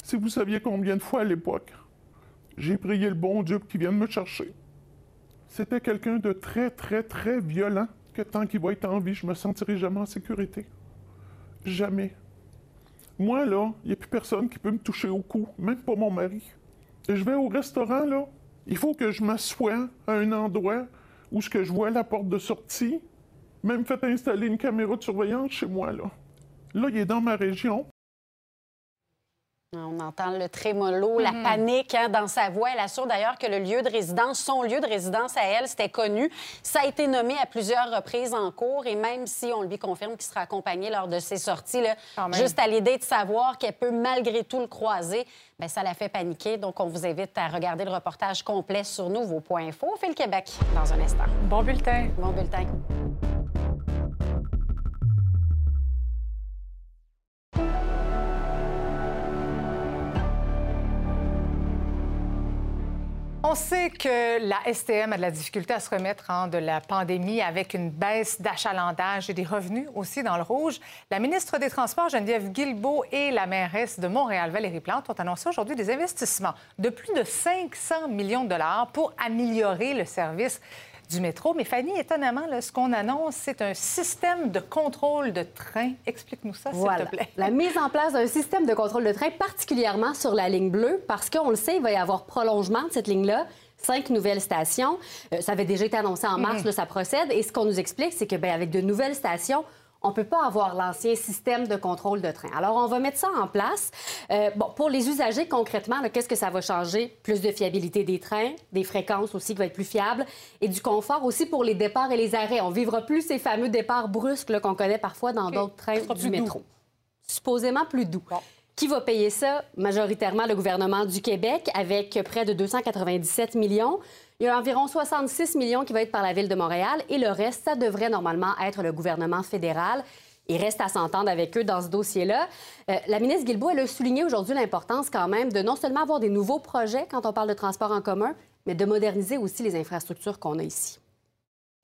Si vous saviez combien de fois à l'époque, j'ai prié le bon Dieu qui vienne me chercher. C'était quelqu'un de très, très, très violent que tant qu'il va être en vie, je me sentirai jamais en sécurité. Jamais. Moi, là, il n'y a plus personne qui peut me toucher au cou, même pas mon mari. Je vais au restaurant, là, il faut que je m'assoie à un endroit où ce que je vois la porte de sortie. Même fait installer une caméra de surveillance chez moi, là. Là, il est dans ma région. On entend le trémolo, la panique hein, dans sa voix. Elle assure d'ailleurs que le lieu de résidence, son lieu de résidence à elle, c'était connu. Ça a été nommé à plusieurs reprises en cours et même si on lui confirme qu'il sera accompagné lors de ses sorties, là, juste à l'idée de savoir qu'elle peut malgré tout le croiser, ben, ça la fait paniquer. Donc, on vous invite à regarder le reportage complet sur nouveau.info. Fait le Québec dans un instant. Bon bulletin. Bon bulletin. On sait que la STM a de la difficulté à se remettre hein, de la pandémie avec une baisse d'achalandage et des revenus aussi dans le rouge. La ministre des Transports, Geneviève Guilbeault, et la mairesse de Montréal, Valérie Plante, ont annoncé aujourd'hui des investissements de plus de 500 millions de dollars pour améliorer le service du métro. Mais Fanny, étonnamment, là, ce qu'on annonce, c'est un système de contrôle de train. Explique-nous ça, s'il te plaît. La mise en place d'un système de contrôle de train, particulièrement sur la ligne bleue, parce qu'on le sait, il va y avoir prolongement de cette ligne-là. Cinq nouvelles stations. Euh, ça avait déjà été annoncé en mars, Mhm. là, ça procède. Et ce qu'on nous explique, c'est que ben, avec de nouvelles stations, on ne peut pas avoir l'ancien système de contrôle de train. Alors, on va mettre ça en place. Euh, bon, pour les usagers, concrètement, qu'est-ce que ça va changer? Plus de fiabilité des trains, des fréquences aussi qui vont être plus fiables et du confort aussi pour les départs et les arrêts. On vivra plus ces fameux départs brusques qu'on connaît parfois dans d'autres trains du doux. métro supposément plus doux. Qui va payer ça? Majoritairement le gouvernement du Québec, avec près de 297 millions. Il y a environ 66 millions qui vont être par la Ville de Montréal et le reste, ça devrait normalement être le gouvernement fédéral. Il reste à s'entendre avec eux dans ce dossier-là. Euh, la ministre Guilbeault, elle a souligné aujourd'hui l'importance quand même de non seulement avoir des nouveaux projets quand on parle de transport en commun, mais de moderniser aussi les infrastructures qu'on a ici.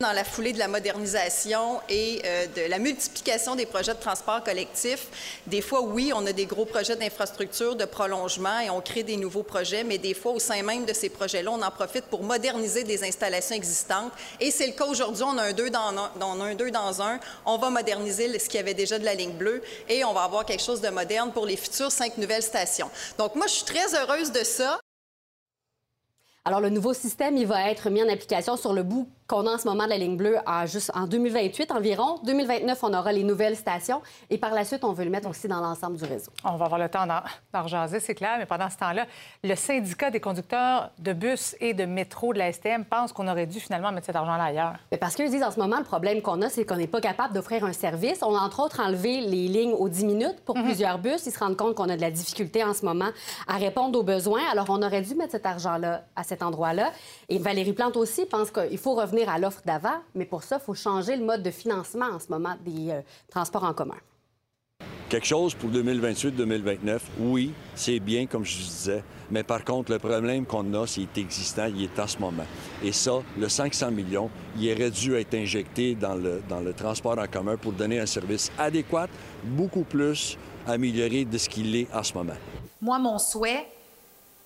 Dans la foulée de la modernisation et euh, de la multiplication des projets de transport collectif, des fois, oui, on a des gros projets d'infrastructure, de prolongement et on crée des nouveaux projets, mais des fois, au sein même de ces projets-là, on en profite pour moderniser des installations existantes. Et c'est le cas aujourd'hui, on a un deux dans un, on un deux dans un. On va moderniser ce qu'il y avait déjà de la ligne bleue et on va avoir quelque chose de moderne pour les futures cinq nouvelles stations. Donc, moi, je suis très heureuse de ça. Alors, le nouveau système, il va être mis en application sur le bout qu'on a en ce moment de la ligne bleue en, juste en 2028 environ. 2029, on aura les nouvelles stations et par la suite, on veut le mettre aussi dans l'ensemble du réseau. On va avoir le temps d'en rejaser, c'est clair, mais pendant ce temps-là, le syndicat des conducteurs de bus et de métro de la STM pense qu'on aurait dû finalement mettre cet argent-là ailleurs. Mais parce qu'ils disent en ce moment, le problème qu'on a, c'est qu'on n'est pas capable d'offrir un service. On a entre autres enlevé les lignes aux 10 minutes pour Mhm. plusieurs bus. Ils se rendent compte qu'on a de la difficulté en ce moment à répondre aux besoins. Alors, on aurait dû mettre cet argent-là à cet endroit-là. Et Valérie Plante aussi pense qu'il faut revenir à l'offre d'avant, mais pour ça, il faut changer le mode de financement en ce moment des euh, transports en commun. Quelque chose pour 2028-2029, oui, c'est bien, comme je disais. Mais par contre, le problème qu'on a, c'est existant, il est en ce moment. Et ça, le 500 millions, il aurait dû être injecté dans le, dans le transport en commun pour donner un service adéquat, beaucoup plus amélioré de ce qu'il est en ce moment. Moi, mon souhait,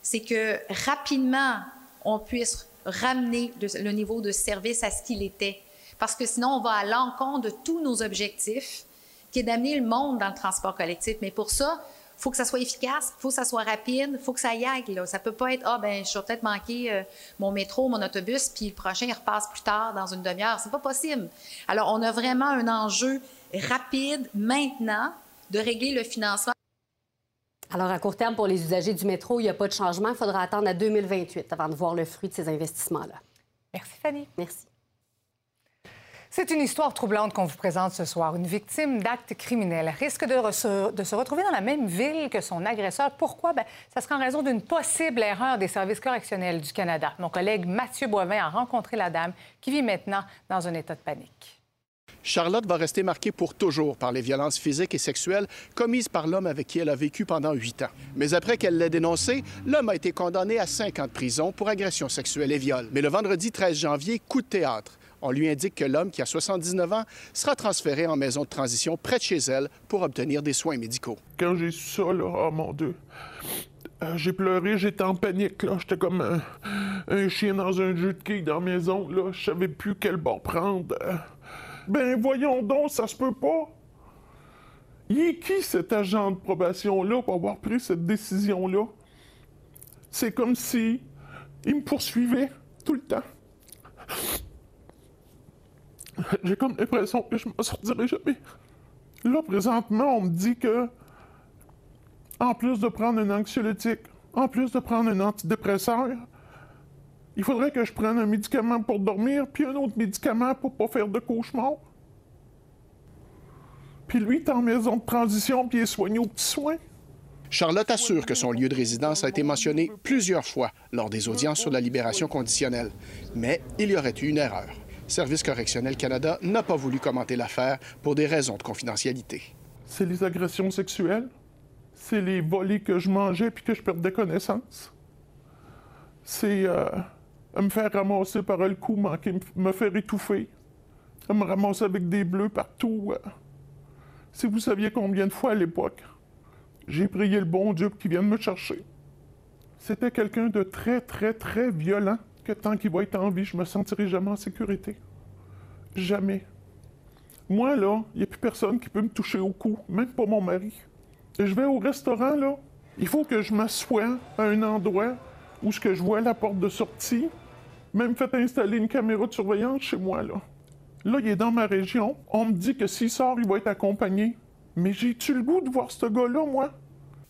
c'est que rapidement, on puisse ramener le, niveau de service à ce qu'il était. Parce que sinon, on va à l'encontre de tous nos objectifs, qui est d'amener le monde dans le transport collectif. Mais pour ça, il faut que ça soit efficace, il faut que ça soit rapide, il faut que ça y aille. Là. Ça peut pas être, ah, ben, je vais peut-être manquer euh, mon métro, mon autobus, puis le prochain, il repasse plus tard dans une demi-heure. C'est pas possible. Alors, on a vraiment un enjeu rapide, maintenant, de régler le financement. Alors, à court terme, pour les usagers du métro, il n'y a pas de changement. Il faudra attendre à 2028 avant de voir le fruit de ces investissements-là. Merci, Fanny. Merci. C'est une histoire troublante qu'on vous présente ce soir. Une victime d'actes criminels risque de, re- de se retrouver dans la même ville que son agresseur. Pourquoi? Ben, ça sera en raison d'une possible erreur des services correctionnels du Canada. Mon collègue Mathieu Boivin a rencontré la dame qui vit maintenant dans un état de panique. Charlotte va rester marquée pour toujours par les violences physiques et sexuelles commises par l'homme avec qui elle a vécu pendant huit ans. Mais après qu'elle l'ait dénoncé, l'homme a été condamné à cinq ans de prison pour agression sexuelle et viol. Mais le vendredi 13 janvier, coup de théâtre. On lui indique que l'homme, qui a 79 ans, sera transféré en maison de transition près de chez elle pour obtenir des soins médicaux. Quand j'ai su ça, là, oh mon Dieu, euh, j'ai pleuré, j'étais en panique, là. J'étais comme un, chien dans un jeu de quilles dans la maison, là. Je savais plus quel bord prendre. Ben voyons donc, ça se peut pas. Il est qui cet agent de probation-là pour avoir pris cette décision-là? C'est comme si il me poursuivait tout le temps. J'ai comme l'impression que je m'en sortirai jamais. Là, présentement, on me dit que, en plus de prendre un anxiolytique, en plus de prendre un antidépresseur, il faudrait que je prenne un médicament pour dormir, puis un autre médicament pour pas faire de cauchemar. Puis lui, il est en maison de transition, puis il est soigné aux petits soins. Charlotte assure que son lieu de résidence a été mentionné plusieurs fois lors des audiences sur la libération conditionnelle. Mais il y aurait eu une erreur. Service correctionnel Canada n'a pas voulu commenter l'affaire pour des raisons de confidentialité. C'est les agressions sexuelles. C'est les volets que je mangeais puis que je perdais connaissance. C'est euh, à me faire ramasser par le cou, manquer, me faire étouffer. À me ramasser avec des bleus partout. euh. Si vous saviez combien de fois à l'époque, j'ai prié le bon Dieu qui vienne me chercher. C'était quelqu'un de très, très, très violent que tant qu'il va être en vie, je me sentirai jamais en sécurité. Jamais. Moi, là, il n'y a plus personne qui peut me toucher au cou, même pas mon mari. Je vais au restaurant, là, il faut que je m'assoie à un endroit où ce que je vois la porte de sortie. Même fait installer une caméra de surveillance chez moi, là. Là, il est dans ma région. On me dit que s'il sort, il va être accompagné. Mais j'ai-tu le goût de voir ce gars-là, moi?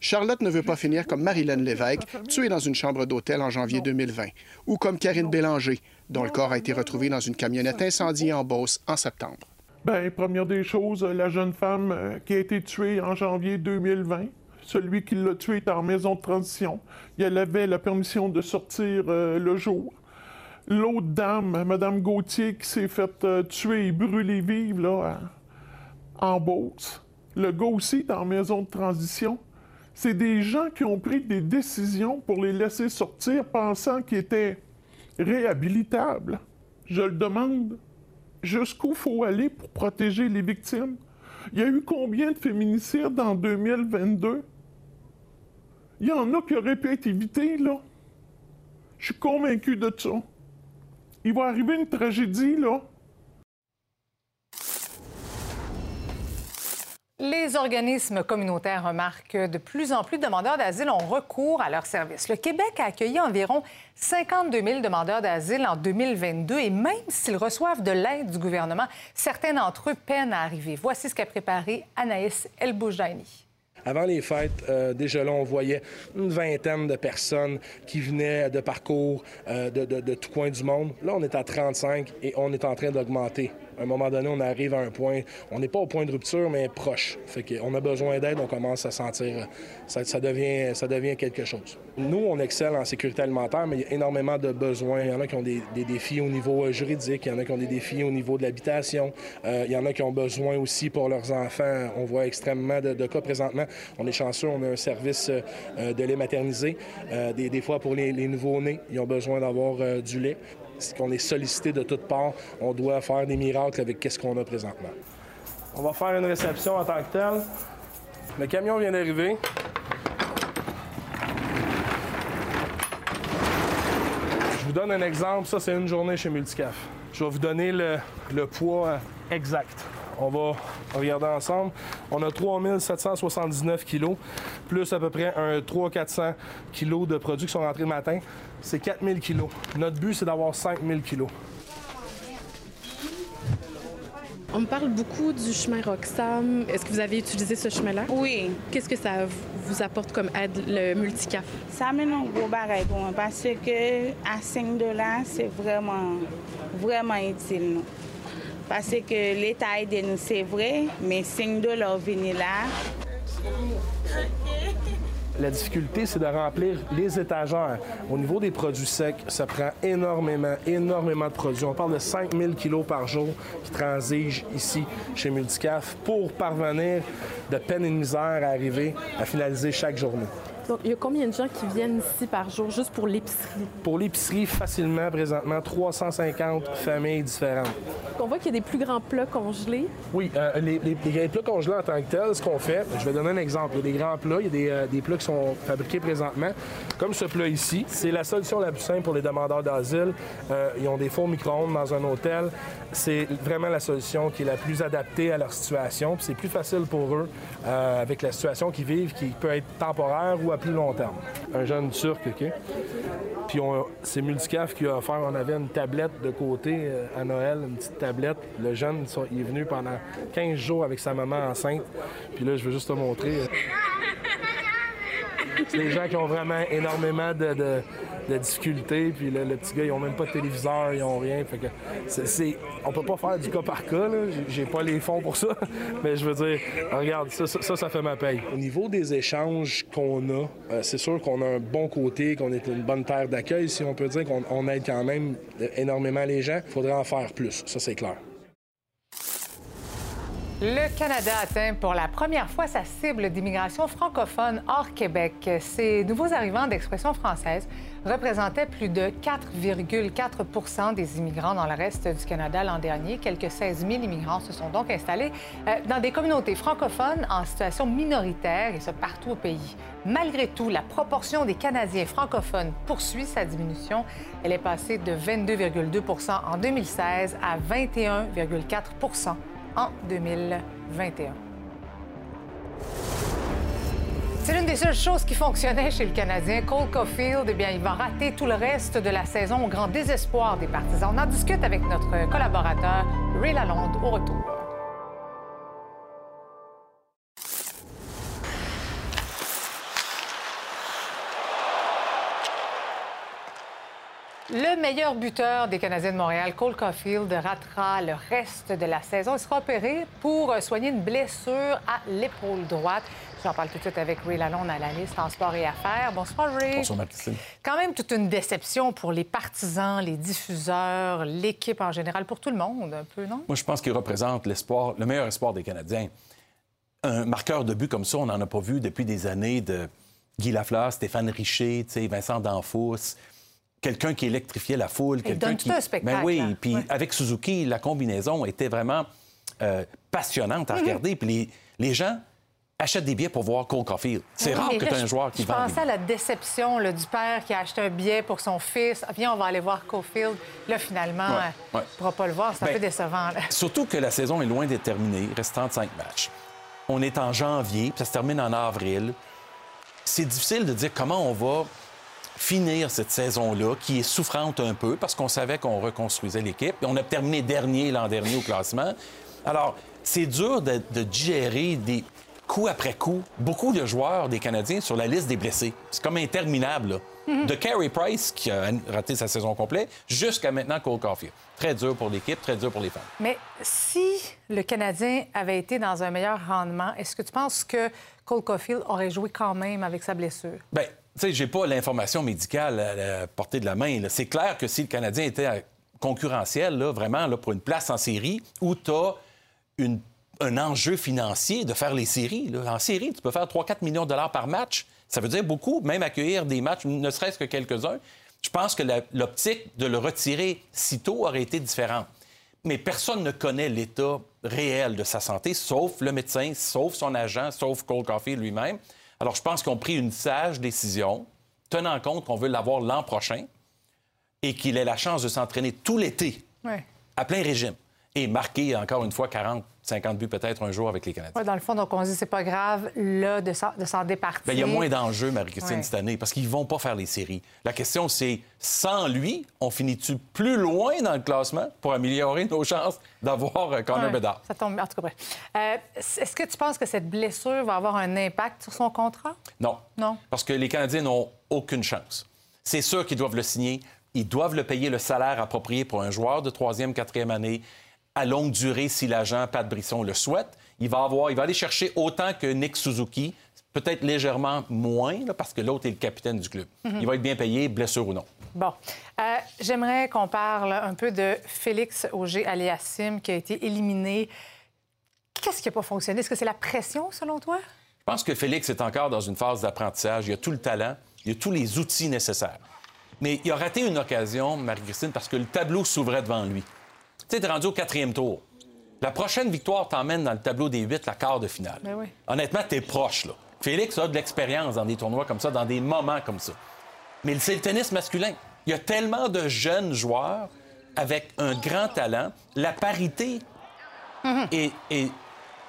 Charlotte ne veut pas finir comme Marilyn Lévesque, tuée dans une chambre d'hôtel en janvier 2020, ou comme Karine Bélanger, dont le corps a été retrouvé dans une camionnette incendiée en Beauce en septembre. Ben, première des choses, euh, la jeune femme euh, qui a été tuée en janvier 2020, Celui qui l'a tué est en maison de transition. Elle avait la permission de sortir euh, le jour. L'autre dame, Mme Gauthier, qui s'est faite euh, tuer et brûler vive là, en Beauce. Le gars aussi est en maison de transition. C'est des gens qui ont pris des décisions pour les laisser sortir pensant qu'ils étaient réhabilitables. Je le demande. Jusqu'où faut aller pour protéger les victimes? Il y a eu combien de féminicides en 2022? Il y en a qui auraient pu être évités, là. Je suis convaincu de ça. Il va arriver une tragédie, là. Les organismes communautaires remarquent que de plus en plus de demandeurs d'asile ont recours à leurs services. Le Québec a accueilli environ 52 000 demandeurs d'asile en 2022 et même s'ils reçoivent de l'aide du gouvernement, certains d'entre eux peinent à arriver. Voici ce qu'a préparé Anaïs Elboujani. Avant les fêtes, euh, déjà là, on voyait une vingtaine de personnes qui venaient de parcours euh, de, de, de tout coin du monde. Là, on est à 35 et on est en train d'augmenter à un moment donné, on arrive à un point, on n'est pas au point de rupture, mais proche. Fait qu'on a besoin d'aide, on commence à sentir, ça, ça, devient, ça devient quelque chose. Nous, on excelle en sécurité alimentaire, mais il y a énormément de besoins. Il y en a qui ont des, défis au niveau euh, juridique, il y en a qui ont des défis au niveau de l'habitation, euh, il y en a qui ont besoin aussi pour leurs enfants. On voit extrêmement de, cas présentement. On est chanceux, on a un service euh, de lait maternisé. Des, fois, pour les, les nouveaux-nés, ils ont besoin d'avoir du lait qu'on est sollicité de toutes parts? On doit faire des miracles avec ce qu'on a présentement. On va faire une réception en tant que telle. Le camion vient d'arriver. Je vous donne un exemple. Ça, c'est une journée chez Multicaf. Je vais vous donner le, le poids exact. On va regarder ensemble. On a 3779 kilos, plus à peu près un 300-400 kilos de produits qui sont rentrés le matin. C'est 4000 kilos. Notre but, c'est d'avoir 5000 kilos. On me parle beaucoup du chemin Roxham. Est-ce que vous avez utilisé ce chemin-là? Oui. Qu'est-ce que ça vous apporte comme aide, le multicaf? Ça amène un gros baril pour moi parce que à 5 dollars, c'est vraiment, vraiment utile. Nous. Parce que l'État aide nous, c'est vrai, mais 5 dollars venir là. La difficulté, c'est de remplir les étagères. Au niveau des produits secs, ça prend énormément, énormément de produits. On parle de 5000 kilos par jour qui transigent ici chez Multicaf pour parvenir de peine et de misère à arriver à finaliser chaque journée. Donc, il y a combien de gens qui viennent ici par jour juste pour l'épicerie? Pour l'épicerie, facilement, présentement, 350 familles différentes. On voit qu'il y a des plus grands plats congelés. Oui, euh, les, les, les, plats congelés en tant que tels, ce qu'on fait, je vais donner un exemple. Il y a des grands plats, il y a des, euh, des, plats qui sont fabriqués présentement, comme ce plat ici. C'est la solution la plus simple pour les demandeurs d'asile. Euh, ils ont des fours micro-ondes dans un hôtel. C'est vraiment la solution qui est la plus adaptée à leur situation. C'est plus facile pour eux avec la situation qu'ils vivent, qui peut être temporaire ou à plus long terme. Un jeune turc, OK? Puis c'est Multicaf qui a offert, on avait une tablette de côté euh, à Noël, une petite tablette. Le jeune, il est venu pendant 15 jours avec sa maman enceinte. Puis là, je veux juste te montrer. C'est des gens qui ont vraiment énormément de, difficultés. Puis le, le, petit gars, ils ont même pas de téléviseur, ils ont rien. Fait que c'est, on peut pas faire du cas par cas. J'ai pas les fonds pour ça. Mais je veux dire, regarde, ça, ça, fait ma paye. Au niveau des échanges qu'on a, euh, c'est sûr qu'on a un bon côté, qu'on est une bonne terre d'accueil, si on peut dire qu'on on aide quand même énormément les gens. Il faudrait en faire plus. Ça, c'est clair. Le Canada atteint pour la première fois sa cible d'immigration francophone hors Québec. Ces nouveaux arrivants d'expression française représentaient plus de 4,4% des immigrants dans le reste du Canada l'an dernier. Quelques 16 000 immigrants se sont donc installés euh, dans des communautés francophones en situation minoritaire, et ce partout au pays. Malgré tout, la proportion des Canadiens francophones poursuit sa diminution. Elle est passée de 22,2% en 2016 à 21,4 en 2021. C'est l'une des seules choses qui fonctionnait chez le Canadien. Cole Caulfield, eh bien, il va rater tout le reste de la saison au grand désespoir des partisans. On en discute avec notre collaborateur Ray Lalonde au retour. Le meilleur buteur des Canadiens de Montréal, Cole Caulfield, ratera le reste de la saison. Il sera opéré pour soigner une blessure à l'épaule droite. J'en parle tout de suite avec Ray Lalonde, analyste en sport et affaires. Bonsoir, Ray. Bonsoir, Marc-Christine. Quand même toute une déception pour les partisans, les diffuseurs, l'équipe en général, pour tout le monde, un peu, non? Moi, je pense qu'il représente l'espoir, le meilleur espoir des Canadiens. Un marqueur de but comme ça, on n'en a pas vu depuis des années de Guy Lafleur, Stéphane Richer, Vincent Danfous quelqu'un qui électrifiait la foule. quelqu'un qui. un spectacle. Ben oui, puis avec Suzuki, la combinaison était vraiment euh, passionnante à Mhm. regarder. Puis les, les gens achètent des billets pour voir Cole Caulfield. C'est Oui, rare que tu aies un je- joueur qui Je vend. des pensais à la déception là, du père qui a acheté un billet pour son fils. Ah, Viens, on va aller voir Caulfield. Là, finalement, Ouais, euh, ouais. il ne pourra pas le voir. C'est un Ben, peu décevant. là. Surtout que la saison est loin d'être terminée. Il reste 35 matchs. On est en janvier, puis ça se termine en avril. C'est difficile de dire comment on va finir cette saison-là, qui est souffrante un peu, parce qu'on savait qu'on reconstruisait l'équipe. On a terminé dernier l'an dernier au classement. Alors, c'est dur de, de digérer des coup après coup beaucoup de joueurs des Canadiens sur la liste des blessés. C'est comme interminable. là. Mhm. De Carey Price, qui a raté sa saison complète, jusqu'à maintenant Cole Caulfield. Très dur pour l'équipe, très dur pour les fans. Mais si le Canadien avait été dans un meilleur rendement, est-ce que tu penses que Cole Caulfield aurait joué quand même avec sa blessure? Bien, tu sais, j'ai pas l'information médicale à la portée de la main. C'est clair que si le Canadien était euh, concurrentiel, là, vraiment, là, pour une place en série, où tu as une- un enjeu financier de faire les séries. là. En série, tu peux faire 3-4 millions de dollars par match. Ça veut dire beaucoup, même accueillir des matchs, ne serait-ce que quelques-uns. Je pense que l'optique de le retirer si tôt aurait été différente. Mais personne ne connaît l'état réel de sa santé, sauf le médecin, sauf son agent, sauf Cole Caulfield lui-même. Alors, je pense qu'ils ont pris une sage décision, tenant compte qu'on veut l'avoir l'an prochain et qu'il ait la chance de s'entraîner tout l'été Ouais. à plein régime et marquer encore une fois 40, 50 buts peut-être un jour avec les Canadiens. Ouais, dans le fond, donc on dit c'est pas grave là de s'en, départir. Bien, il y a moins d'enjeux, Marie-Christine, Ouais. cette année, parce qu'ils vont pas faire les séries. La question, c'est, sans lui, on finit-tu plus loin dans le classement pour améliorer nos chances d'avoir euh, Connor Ouais, Bedard? Ça tombe. En tout cas. Euh, est-ce que tu penses que cette blessure va avoir un impact sur son contrat? Non. Non? Parce que les Canadiens n'ont aucune chance. C'est sûr qu'ils doivent le signer. Ils doivent le payer le salaire approprié pour un joueur de troisième, quatrième année à longue durée si l'agent Pat Brisson le souhaite. Il va, avoir, il va aller chercher autant que Nick Suzuki, peut-être légèrement moins, là, parce que l'autre est le capitaine du club. Mhm. Il va être bien payé, blessure ou non. Bon. Euh, J'aimerais qu'on parle un peu de Félix Auger-Aliassime qui a été éliminé. Qu'est-ce qui n'a pas fonctionné? Est-ce que c'est la pression, selon toi? Je pense que Félix est encore dans une phase d'apprentissage. Il a tout le talent, il a tous les outils nécessaires. Mais il a raté une occasion, Marie-Christine, parce que le tableau s'ouvrait devant lui. Tu sais, t'es rendu au quatrième tour. La prochaine victoire t'emmène dans le tableau des huit, la quart de finale. Ben oui. Honnêtement, t'es proche, là. Félix a de l'expérience dans des tournois comme ça, dans des moments comme ça. Mais c'est le tennis masculin. Il y a tellement de jeunes joueurs avec un grand talent. La parité est, est-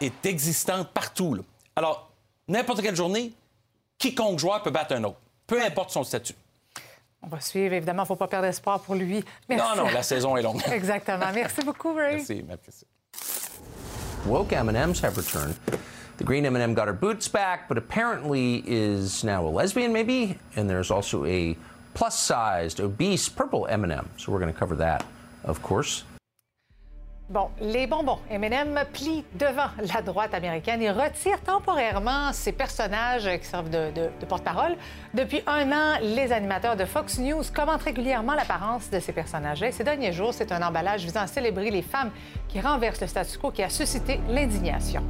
est existante partout. là. Alors, n'importe quelle journée, quiconque joueur peut battre un autre, peu importe son statut. On va suivre, évidemment. Il ne faut pas perdre espoir pour lui. Merci. Non, non, la saison est longue. Exactement. Merci beaucoup, Ray. Merci, merci. Woke M&Ms have returned. The green M&M got her boots back, but apparently is now a lesbian, maybe. And there's also a plus-sized, obese purple M&M. So we're going to cover that, of course. Bon, les bonbons M&M plient devant la droite américaine et retirent temporairement ces personnages qui servent de, porte-parole. Depuis un an, les animateurs de Fox News commentent régulièrement l'apparence de ces personnages. Et ces derniers jours, c'est un emballage visant à célébrer les femmes qui renversent le statu quo qui a suscité l'indignation.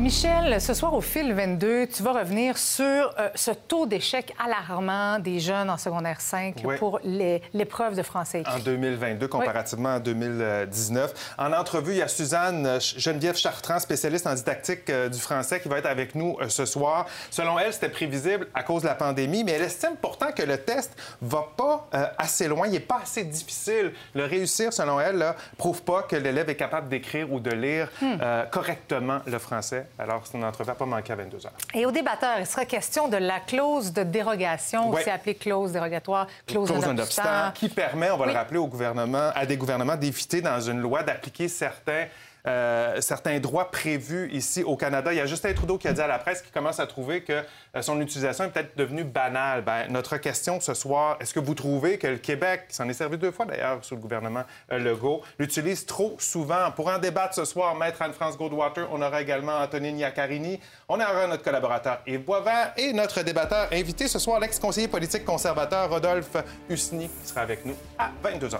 Michel, ce soir au fil 22, tu vas revenir sur euh, ce taux d'échec alarmant des jeunes en secondaire 5 Oui. pour l'épreuve de français écrit. En 2022, comparativement à 2019. En entrevue, il y a Suzanne euh, Geneviève Chartrand, spécialiste en didactique euh, du français, qui va être avec nous euh, ce soir. Selon elle, c'était prévisible à cause de la pandémie, mais elle estime pourtant que le test va pas assez loin, il n'est pas assez difficile. Le réussir, selon elle, là, prouve pas que l'élève est capable d'écrire ou de lire Hmm. correctement le français. Alors, c'est une entrevue à pas manquer à 22 heures. Et au débatteur, il sera question de la clause de dérogation, Ouais. aussi appelée clause dérogatoire, clause, clause obstant, qui permet, on va Oui. le rappeler, au gouvernement, à des gouvernements d'éviter dans une loi d'appliquer certains euh, certains droits prévus ici au Canada. Il y a Justin Trudeau qui a dit à la presse qu'il commence à trouver que euh, son utilisation est peut-être devenue banale. Ben, notre question ce soir, est-ce que vous trouvez que le Québec, qui s'en est servi deux fois d'ailleurs sous le gouvernement euh, Legault, l'utilise trop souvent? Pour en débattre ce soir, Maître Anne-France Goldwater, on aura également Antonine Iaccarini, on aura notre collaborateur Yves Boisvert et notre débatteur invité ce soir, l'ex-conseiller politique conservateur Rodolphe Husny, qui sera avec nous à 22h30.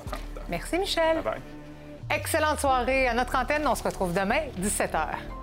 Merci, Michel. Bye bye. Excellente soirée à notre antenne. On se retrouve demain, 17h.